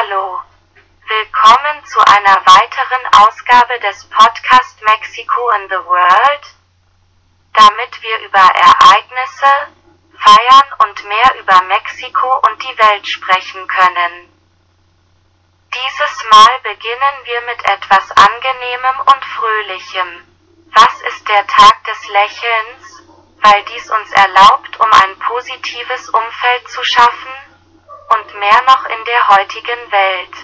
Hallo. Willkommen zu einer weiteren Ausgabe des Podcast Mexico in the World, damit wir über Ereignisse, Feiern und mehr über Mexiko und die Welt sprechen können. Dieses Mal beginnen wir mit etwas Angenehmem und Fröhlichem. Was ist der Tag des Lächelns? Weil dies uns erlaubt, um ein positives Umfeld zu schaffen, und mehr noch in der heutigen Welt,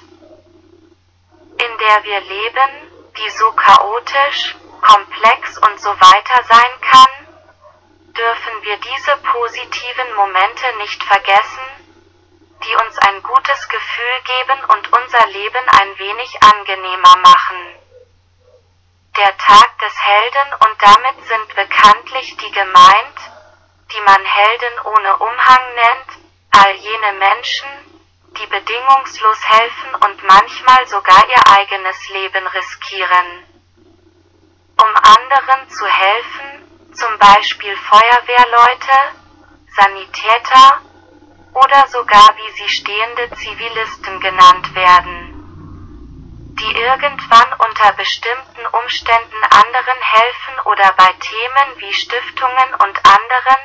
in der wir leben, die so chaotisch, komplex und so weiter sein kann, dürfen wir diese positiven Momente nicht vergessen, die uns ein gutes Gefühl geben und unser Leben ein wenig angenehmer machen. Der Tag des Helden und damit sind bekanntlich die gemeint, die man Helden ohne Umhang nennt, all jene Menschen, die bedingungslos helfen und manchmal sogar ihr eigenes Leben riskieren. Um anderen zu helfen, zum Beispiel Feuerwehrleute, Sanitäter oder sogar wie sie stehende Zivilisten genannt werden die irgendwann unter bestimmten Umständen anderen helfen oder bei Themen wie Stiftungen und anderen,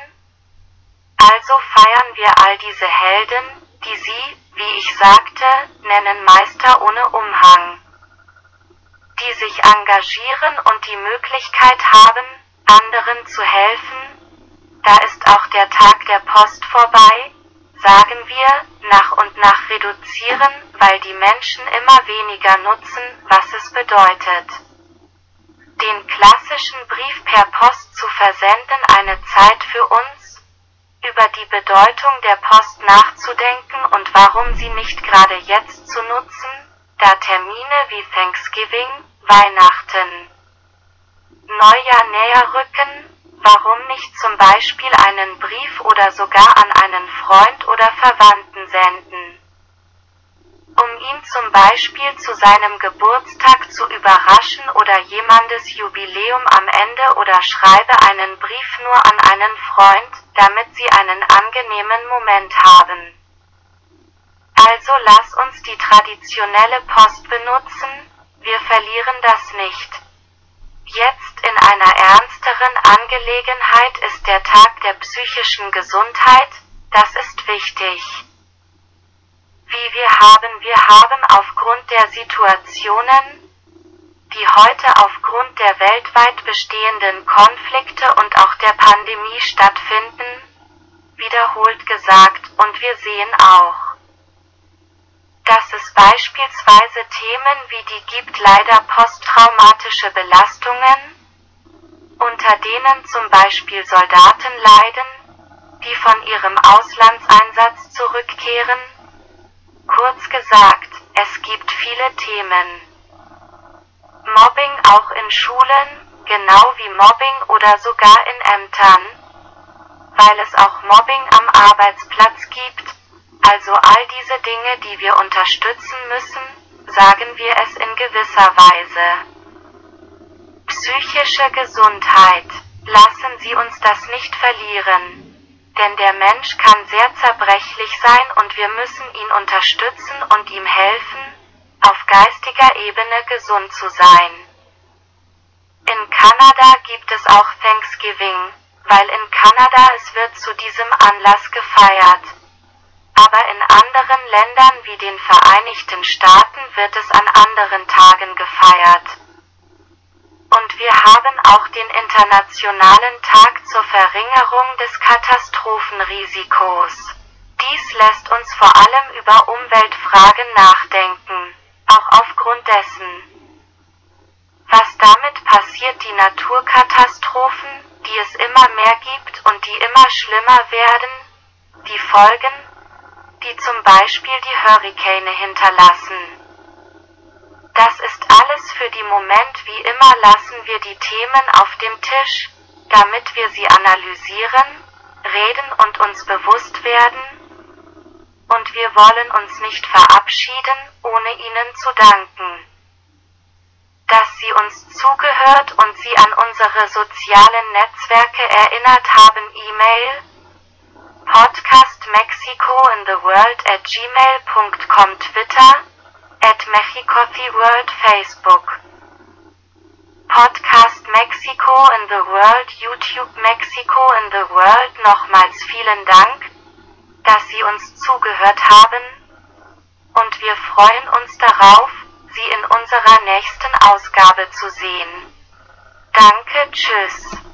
also feiern wir all diese Helden, die Sie, wie ich sagte, nennen Meister ohne Umhang. Die sich engagieren und die Möglichkeit haben, anderen zu helfen. Da ist auch der Tag der Post vorbei, sagen wir, nach und nach reduzieren, weil die Menschen immer weniger nutzen, was es bedeutet. Den klassischen Brief per Post zu versenden eine Zeit für uns, über die Bedeutung der Post nachzudenken und warum sie nicht gerade jetzt zu nutzen, da Termine wie Thanksgiving, Weihnachten, Neujahr näher rücken, warum nicht zum Beispiel einen Brief oder sogar an einen Freund oder Verwandten senden ihn zum Beispiel zu seinem Geburtstag zu überraschen oder jemandes Jubiläum am Ende oder schreibe einen Brief nur an einen Freund, damit sie einen angenehmen Moment haben. Also lass uns die traditionelle Post benutzen, wir verlieren das nicht. Jetzt in einer ernsteren Angelegenheit ist der Tag der psychischen Gesundheit, das ist wichtig. Wir haben aufgrund der Situationen, die heute aufgrund der weltweit bestehenden Konflikte und auch der Pandemie stattfinden, wiederholt gesagt, und wir sehen auch, dass es beispielsweise Themen wie die gibt leider posttraumatische Belastungen, unter denen zum Beispiel Soldaten leiden, die von ihrem Auslandseinsatz zurückkehren, Kurz gesagt, es gibt viele Themen. Mobbing auch in Schulen, genau wie Mobbing oder sogar in Ämtern, weil es auch Mobbing am Arbeitsplatz gibt, also all diese Dinge, die wir unterstützen müssen, sagen wir es in gewisser Weise. Psychische Gesundheit. Lassen Sie uns das nicht verlieren. Denn der Mensch kann sehr zerbrechlich sein und wir müssen ihn unterstützen und ihm helfen, auf geistiger Ebene gesund zu sein. In Kanada gibt es auch Thanksgiving, weil in Kanada es wird zu diesem Anlass gefeiert. Aber in anderen Ländern wie den Vereinigten Staaten wird es an anderen Tagen gefeiert. Und wir haben auch den Internationalen Tag zur Verringerung des Katastrophenrisikos. Dies lässt uns vor allem über Umweltfragen nachdenken, auch aufgrund dessen, was damit passiert die Naturkatastrophen, die es immer mehr gibt und die immer schlimmer werden, die Folgen, die zum Beispiel die Hurrikane hinterlassen. Das ist alles für die Moment wie immer lassen wir die Themen auf dem Tisch, damit wir sie analysieren, reden und uns bewusst werden, und wir wollen uns nicht verabschieden, ohne ihnen zu danken. Dass sie uns zugehört und sie an unsere sozialen Netzwerke erinnert haben E-Mail podcast Mexico in the world at gmail mexicotheworld.com Twitter, at mexicotheworld Facebook. Podcast Mexico in the World YouTube Mexico in the World Nochmals vielen Dank, dass Sie uns zugehört haben, und wir freuen uns darauf, Sie in unserer nächsten Ausgabe zu sehen. Danke, tschüss.